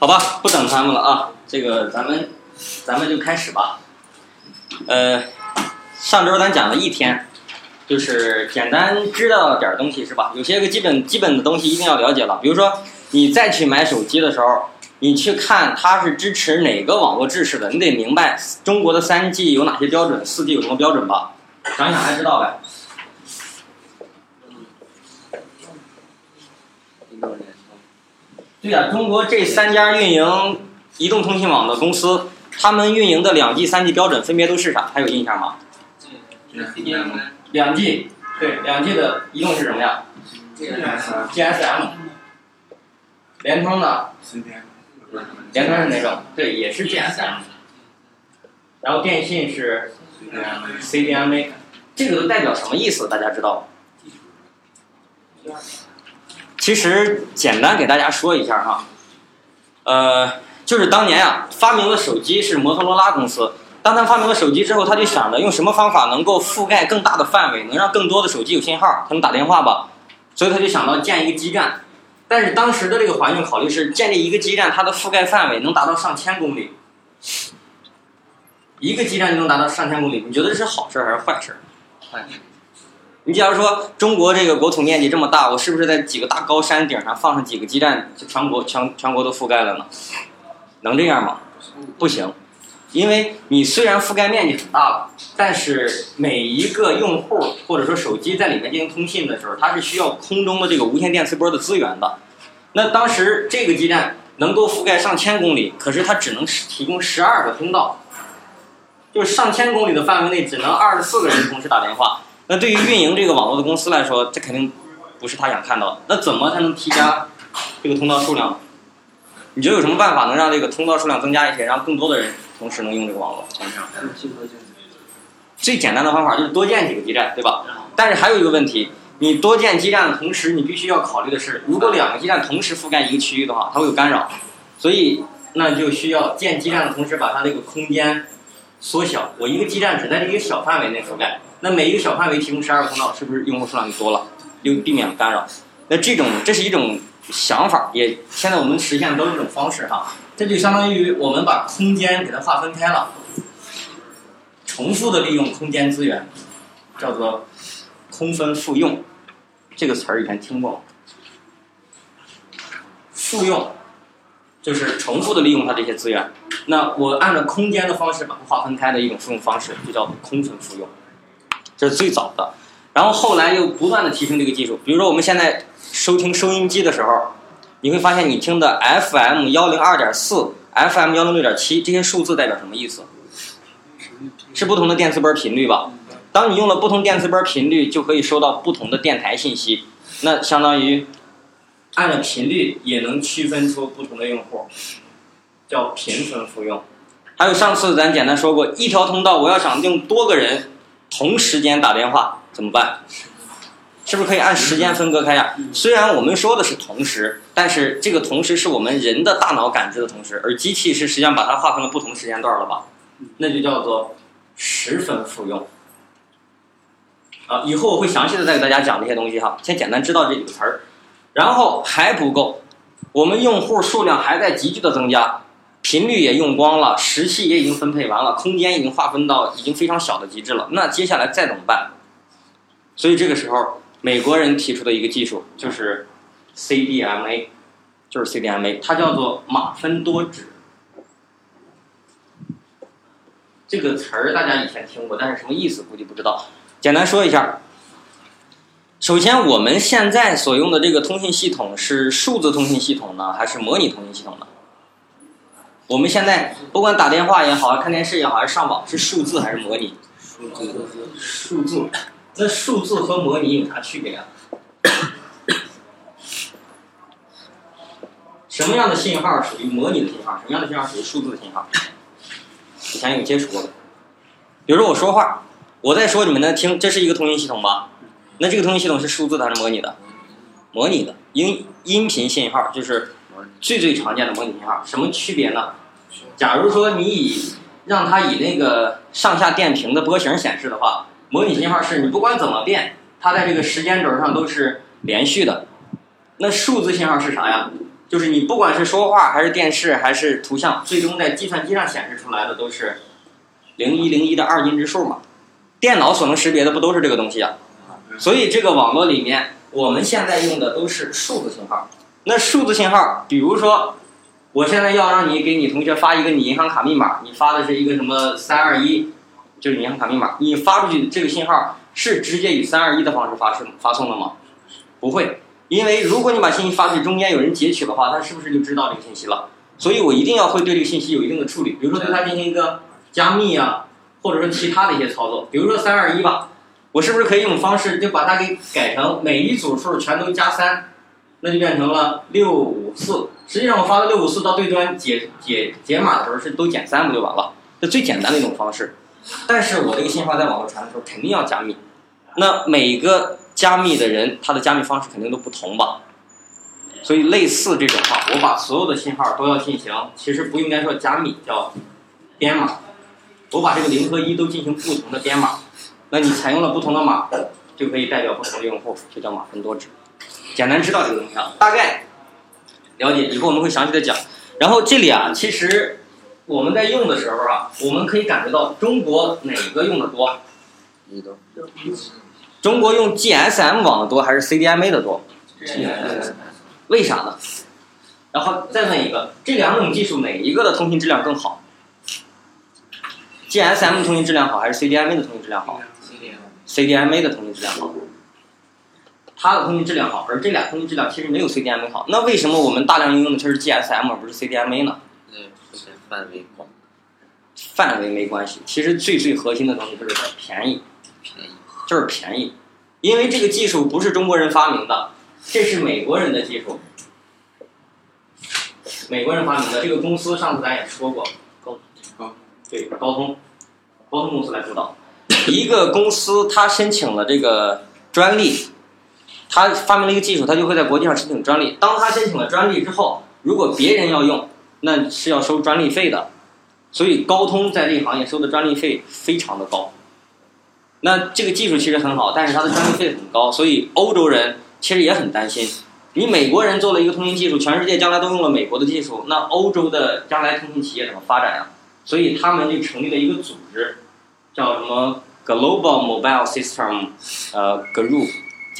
好吧，不等他们了啊，这个咱们咱们就开始吧。呃，上周咱讲了一天，就是简单知道点东西是吧？有些个基本基本的东西一定要了解了。比如说，你再去买手机的时候，你去看它是支持哪个网络制式的，你得明白中国的三 G 有哪些标准，四 G 有什么标准吧？想想还知道呗。对呀、中国这三家运营移动通信网的公司，他们运营的两 G、三 G 标准分别都是啥？还有印象吗？两 G，对，两 G 的移动是什么呀？GSM。联通呢？联通是哪种？对，也是 GSM。然后电信是 CDMA，这个都代表什么意思？大家知道吗？其实简单给大家说一下哈，呃，就是当年啊，发明了手机是摩托罗拉公司。当他发明了手机之后，他就想着用什么方法能够覆盖更大的范围，能让更多的手机有信号，才能打电话吧。所以他就想到建一个基站。但是当时的这个环境考虑是，建立一个基站，它的覆盖范围能达到上千公里。一个基站就能达到上千公里，你觉得这是好事还是坏事儿？你假如说中国这个国土面积这么大，我是不是在几个大高山顶上放上几个基站，就全国全全国都覆盖了呢？能这样吗？不行，因为你虽然覆盖面积很大了，但是每一个用户或者说手机在里面进行通信的时候，它是需要空中的这个无线电磁波的资源的。那当时这个基站能够覆盖上千公里，可是它只能提供十二个通道，就是上千公里的范围内只能二十四个人同时打电话。那对于运营这个网络的公司来说，这肯定不是他想看到的。那怎么才能提加这个通道数量？你觉得有什么办法能让这个通道数量增加一些，让更多的人同时能用这个网络？最简单的方法就是多建几个基站，对吧？但是还有一个问题，你多建基站的同时，你必须要考虑的是，如果两个基站同时覆盖一个区域的话，它会有干扰，所以那就需要建基站的同时把它这个空间缩小。我一个基站只在这一个小范围内覆盖。那每一个小范围提供十二个通道，是不是用户数量就多了，又避免了干扰？那这种这是一种想法，也现在我们实现的都是这种方式哈。这就相当于我们把空间给它划分开了，重复的利用空间资源，叫做空分复用。这个词儿以前听过吗？复用就是重复的利用它这些资源。那我按照空间的方式把它划分开的一种复用方式，就叫空分复用。这是最早的，然后后来又不断的提升这个技术。比如说我们现在收听收音机的时候，你会发现你听的 FM 幺零二点四、FM 幺零六点七这些数字代表什么意思？是不同的电磁波频率吧？当你用了不同电磁波频率，就可以收到不同的电台信息。那相当于按照频率也能区分出不同的用户，叫频分复用。还有上次咱简单说过，一条通道我要想用多个人。同时间打电话怎么办？是不是可以按时间分割开呀？虽然我们说的是同时，但是这个同时是我们人的大脑感知的同时，而机器是实际上把它划分了不同时间段了吧？那就叫做十分复用。啊，以后我会详细的再给大家讲这些东西哈，先简单知道这几个词儿，然后还不够，我们用户数量还在急剧的增加。频率也用光了，时系也已经分配完了，空间已经划分到已经非常小的极致了。那接下来再怎么办？所以这个时候，美国人提出的一个技术就是 CDMA，就是 CDMA，它叫做马分多指。这个词儿大家以前听过，但是什么意思估计不知道。简单说一下，首先我们现在所用的这个通信系统是数字通信系统呢，还是模拟通信系统呢？我们现在不管打电话也好，看电视也好，还是上网，是数字还是模拟？数字。数字那数字和模拟有啥区别啊？什么样的信号属于模拟的信号？什么样的信号属于数字的信号？以前有接触过的。比如说我说话，我在说，你们能听，这是一个通信系统吧？那这个通信系统是数字的还是模拟的？模拟的，音音频信号就是最最常见的模拟信号。什么区别呢？假如说你以让它以那个上下电平的波形显示的话，模拟信号是你不管怎么变，它在这个时间轴上都是连续的。那数字信号是啥呀？就是你不管是说话还是电视还是图像，最终在计算机上显示出来的都是零一零一的二进制数嘛。电脑所能识别的不都是这个东西啊？所以这个网络里面，我们现在用的都是数字信号。那数字信号，比如说，我现在要让你给你同学发一个你银行卡密码，你发的是一个什么三二一，就是银行卡密码，你发出去这个信号是直接以三二一的方式发送发送的吗？不会，因为如果你把信息发出去，中间有人截取的话，他是不是就知道这个信息了？所以我一定要会对这个信息有一定的处理，比如说对它进行一个加密啊，或者说其他的一些操作，比如说三二一吧，我是不是可以用方式就把它给改成每一组数全都加三，那就变成了六五四。实际上我发的六五四到对端解解解码的时候是都减三不就完了？这最简单的一种方式。但是我这个信号在网络传的时候肯定要加密，那每个加密的人他的加密方式肯定都不同吧？所以类似这种话，我把所有的信号都要进行，其实不应该说加密，叫编码。我把这个零和一都进行不同的编码，那你采用了不同的码，就可以代表不同的用户，就叫码分多值。简单知道这个东西啊，大概了解，以后我们会详细的讲。然后这里啊，其实我们在用的时候啊，我们可以感觉到中国哪个用的多？中国用 GSM 网的多还是 CDMA 的多？为啥呢？然后再问一个，这两种技术哪一个的通信质量更好？GSM 通信质量好还是 CDMA 的通信质量好？CDMA 的通信质量好，它的通信质量好，而这俩通信质量其实没有 CDMA 好。那为什么我们大量应用的却是 GSM 而不是 CDMA 呢？那出现范围广，范围没关系，其实最最核心的东西就是它便宜，便宜。就是便宜，因为这个技术不是中国人发明的，这是美国人的技术，美国人发明的。这个公司上次咱也说过，高高对高通，高通公司来主导。一个公司它申请了这个专利，他发明了一个技术，他就会在国际上申请专利。当他申请了专利之后，如果别人要用，那是要收专利费的。所以高通在这一行业收的专利费非常的高。那这个技术其实很好，但是它的专利费很高，所以欧洲人其实也很担心。你美国人做了一个通信技术，全世界将来都用了美国的技术，那欧洲的将来通信企业怎么发展呀？所以他们就成立了一个组织，叫什么 Global Mobile System，呃，Group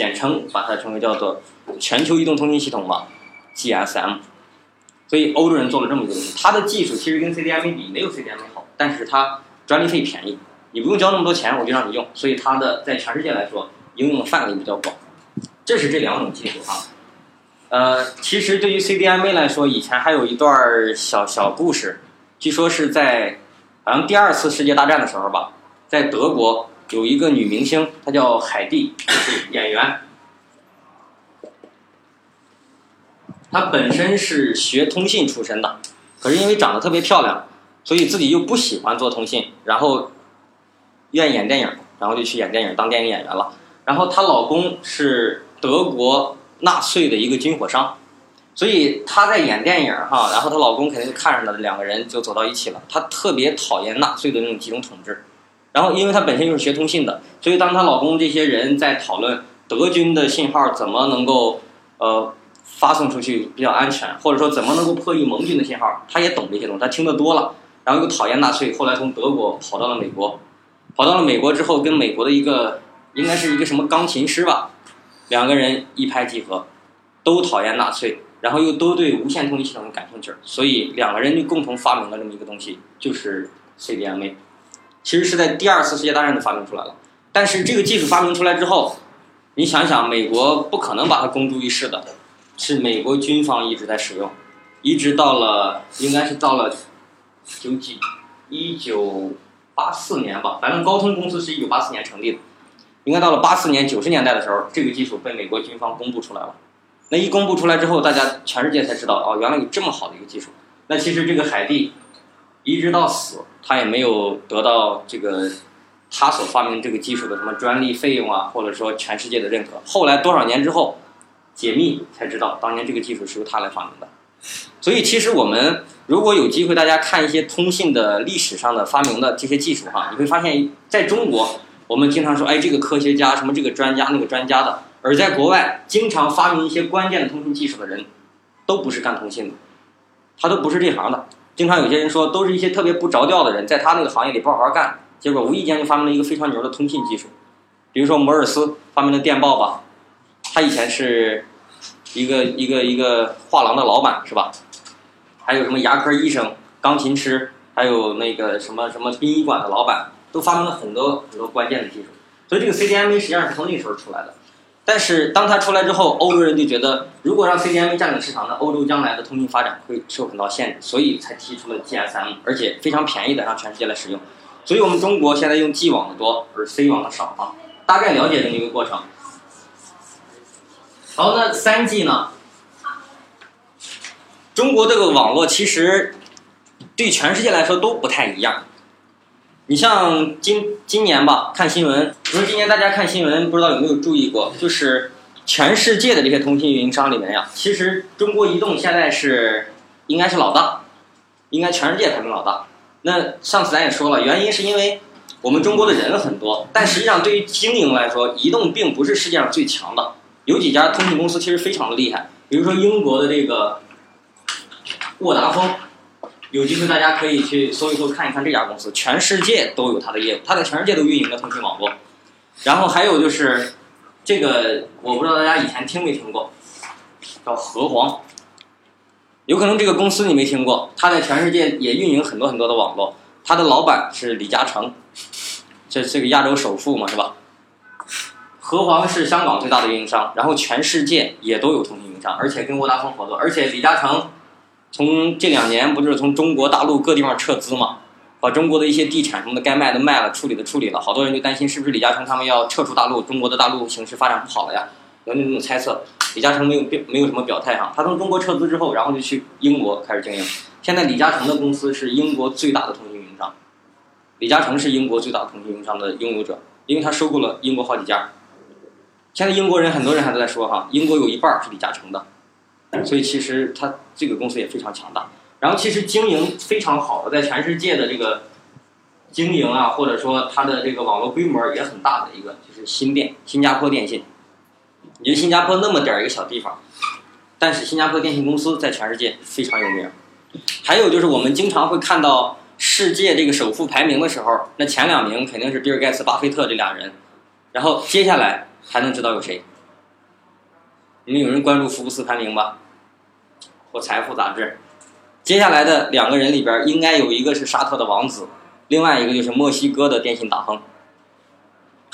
简称把它称为叫做全球移动通信系统吧，GSM。所以欧洲人做了这么一个东西，它的技术其实跟 CDMA 比没有 CDMA 好，但是它专利费便宜。你不用交那么多钱，我就让你用，所以它的在全世界来说应用的范围比较广。这是这两种技术哈。呃，其实对于 CDMA 来说，以前还有一段小小故事，据说是在好像第二次世界大战的时候吧，在德国有一个女明星，她叫海蒂，就是演员。她本身是学通信出身的，可是因为长得特别漂亮，所以自己又不喜欢做通信，然后。愿意演电影，然后就去演电影当电影演员了。然后她老公是德国纳粹的一个军火商，所以她在演电影哈，然后她老公肯定就看上了，两个人就走到一起了。她特别讨厌纳粹的那种集中统治，然后因为她本身就是学通信的，所以当她老公这些人在讨论德军的信号怎么能够呃发送出去比较安全，或者说怎么能够破译盟军的信号，她也懂这些东西，她听得多了，然后又讨厌纳粹，后来从德国跑到了美国。跑到了美国之后，跟美国的一个应该是一个什么钢琴师吧，两个人一拍即合，都讨厌纳粹，然后又都对无线通信系统感兴趣，所以两个人就共同发明了这么一个东西，就是 CDMA。其实是在第二次世界大战就发明出来了，但是这个技术发明出来之后，你想想，美国不可能把它公诸于世的，是美国军方一直在使用，一直到了应该是到了九几一九。八四年吧，反正高通公司是一九八四年成立的，应该到了八四年九十年代的时候，这个技术被美国军方公布出来了。那一公布出来之后，大家全世界才知道哦，原来有这么好的一个技术。那其实这个海蒂一直到死，他也没有得到这个他所发明这个技术的什么专利费用啊，或者说全世界的认可。后来多少年之后解密才知道，当年这个技术是由他来发明的。所以，其实我们如果有机会，大家看一些通信的历史上的发明的这些技术哈，你会发现，在中国，我们经常说，哎，这个科学家什么这个专家那个专家的；而在国外，经常发明一些关键的通信技术的人，都不是干通信的，他都不是这行的。经常有些人说，都是一些特别不着调的人，在他那个行业里不好好干，结果无意间就发明了一个非常牛的通信技术。比如说摩尔斯发明的电报吧，他以前是一个一个一个画廊的老板是吧？还有什么牙科医生、钢琴师，还有那个什么什么殡仪馆的老板，都发明了很多很多关键的技术。所以这个 CDMA 实际上是从那时候出来的。但是当它出来之后，欧洲人就觉得，如果让 CDM 占领市场，那欧洲将来的通信发展会受很大限制，所以才提出了 GSM，而且非常便宜的让全世界来使用。所以我们中国现在用 G 网的多，而 C 网的少啊。大概了解这么一个过程。好，那三 G 呢？中国这个网络其实对全世界来说都不太一样。你像今今年吧，看新闻，你说今年大家看新闻，不知道有没有注意过，就是全世界的这些通信运营商里面呀，其实中国移动现在是应该是老大，应该全世界排名老大。那上次咱也说了，原因是因为。我们中国的人很多，但实际上对于经营来说，移动并不是世界上最强的。有几家通信公司其实非常的厉害，比如说英国的这个沃达丰，有机会大家可以去搜一搜看一看这家公司，全世界都有它的业务，它在全世界都运营的通信网络。然后还有就是这个，我不知道大家以前听没听过，叫和黄，有可能这个公司你没听过，它在全世界也运营很多很多的网络。他的老板是李嘉诚，这这个亚洲首富嘛，是吧？和黄是香港最大的运营商，然后全世界也都有通信运营商，而且跟沃达丰合作。而且李嘉诚从这两年不就是从中国大陆各地方撤资嘛，把中国的一些地产什么的该卖的卖了，处理的处理了。好多人就担心是不是李嘉诚他们要撤出大陆，中国的大陆形势发展不好了呀？有那种猜测。李嘉诚没有表没有什么表态哈，他从中国撤资之后，然后就去英国开始经营。现在李嘉诚的公司是英国最大的通信运营商，李嘉诚是英国最大的通讯运营商的拥有者，因为他收购了英国好几家。现在英国人很多人还都在说哈，英国有一半是李嘉诚的，所以其实他这个公司也非常强大。然后其实经营非常好的，在全世界的这个经营啊，或者说它的这个网络规模也很大的一个，就是新电，新加坡电信。你觉得新加坡那么点儿一个小地方，但是新加坡电信公司在全世界非常有名。还有就是我们经常会看到世界这个首富排名的时候，那前两名肯定是比尔盖茨、巴菲特这俩人，然后接下来还能知道有谁？你们有人关注福布斯排名吧？或财富杂志？接下来的两个人里边，应该有一个是沙特的王子，另外一个就是墨西哥的电信大亨。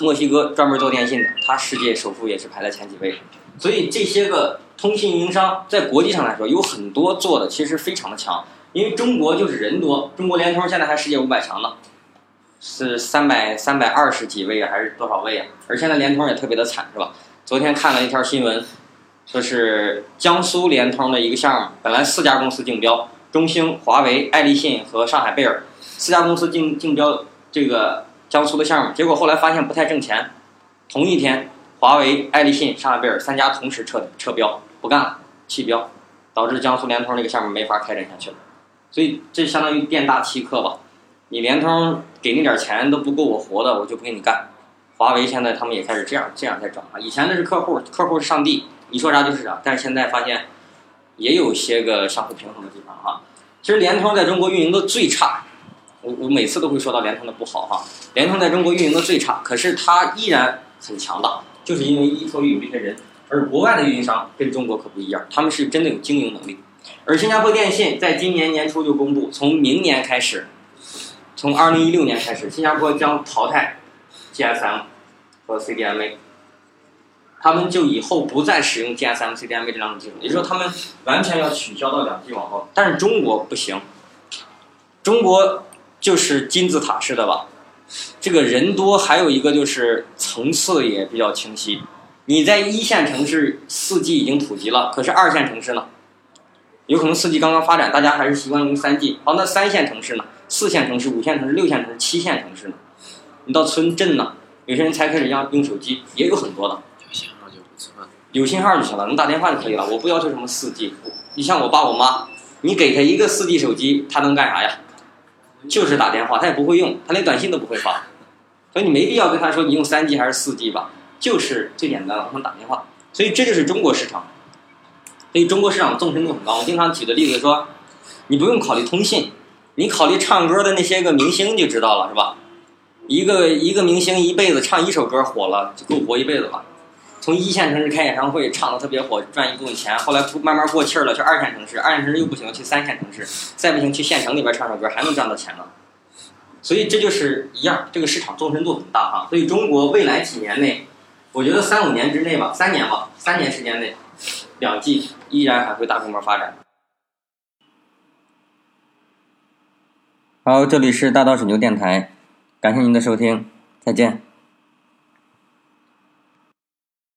墨西哥专门做电信的，他世界首富也是排在前几位。所以这些个。通信运营商在国际上来说有很多做的其实非常的强，因为中国就是人多，中国联通现在还世界五百强呢，是三百三百二十几位，还是多少位啊？而现在联通也特别的惨，是吧？昨天看了一条新闻，说是江苏联通的一个项目，本来四家公司竞标，中兴、华为、爱立信和上海贝尔四家公司竞竞标这个江苏的项目，结果后来发现不太挣钱，同一天。华为、爱立信、上海贝尔三家同时撤撤标，不干了，弃标，导致江苏联通这个项目没法开展下去了。所以这相当于店大欺客吧？你联通给那点钱都不够我活的，我就不给你干。华为现在他们也开始这样这样在整啊。以前那是客户，客户是上帝，你说啥就是啥。但是现在发现也有些个相互平衡的地方哈。其实联通在中国运营的最差，我我每次都会说到联通的不好哈。联通在中国运营的最差，可是它依然很强大。就是因为依托于有这些人，而国外的运营商跟中国可不一样，他们是真的有经营能力。而新加坡电信在今年年初就公布，从明年开始，从二零一六年开始，新加坡将淘汰 GSM 和 CDMA，他们就以后不再使用 GSM、CDMA 这两种技术，也就是说，他们完全要取消到两 G 网络。但是中国不行，中国就是金字塔式的吧。这个人多，还有一个就是层次也比较清晰。你在一线城市，四 G 已经普及了，可是二线城市呢？有可能四 G 刚刚发展，大家还是习惯用三 G。好，那三线城市呢？四线城市、五线城市、六线城市、七线城市呢？你到村镇呢？有些人才开始要用手机，也有很多的。有信号就。行了，能打电话就可以了。我不要求什么四 G。你像我爸我妈，你给他一个四 G 手机，他能干啥呀？就是打电话，他也不会用，他连短信都不会发，所以你没必要跟他说你用三 G 还是四 G 吧，就是最简单了，他能打电话。所以这就是中国市场。所以中国市场纵深度很高。我经常举的例子说，你不用考虑通信，你考虑唱歌的那些个明星就知道了，是吧？一个一个明星一辈子唱一首歌火了，就够活一辈子了。从一线城市开演唱会，唱的特别火，赚一部分钱。后来慢慢过气儿了，去二线城市，二线城市又不行，去三线城市，再不行去县城里边唱首歌，还能赚到钱呢。所以这就是一样，这个市场纵深度很大哈。所以中国未来几年内，我觉得三五年之内吧，三年吧，三年时间内，两 G 依然还会大规模发展。好，这里是大道水牛电台，感谢您的收听，再见。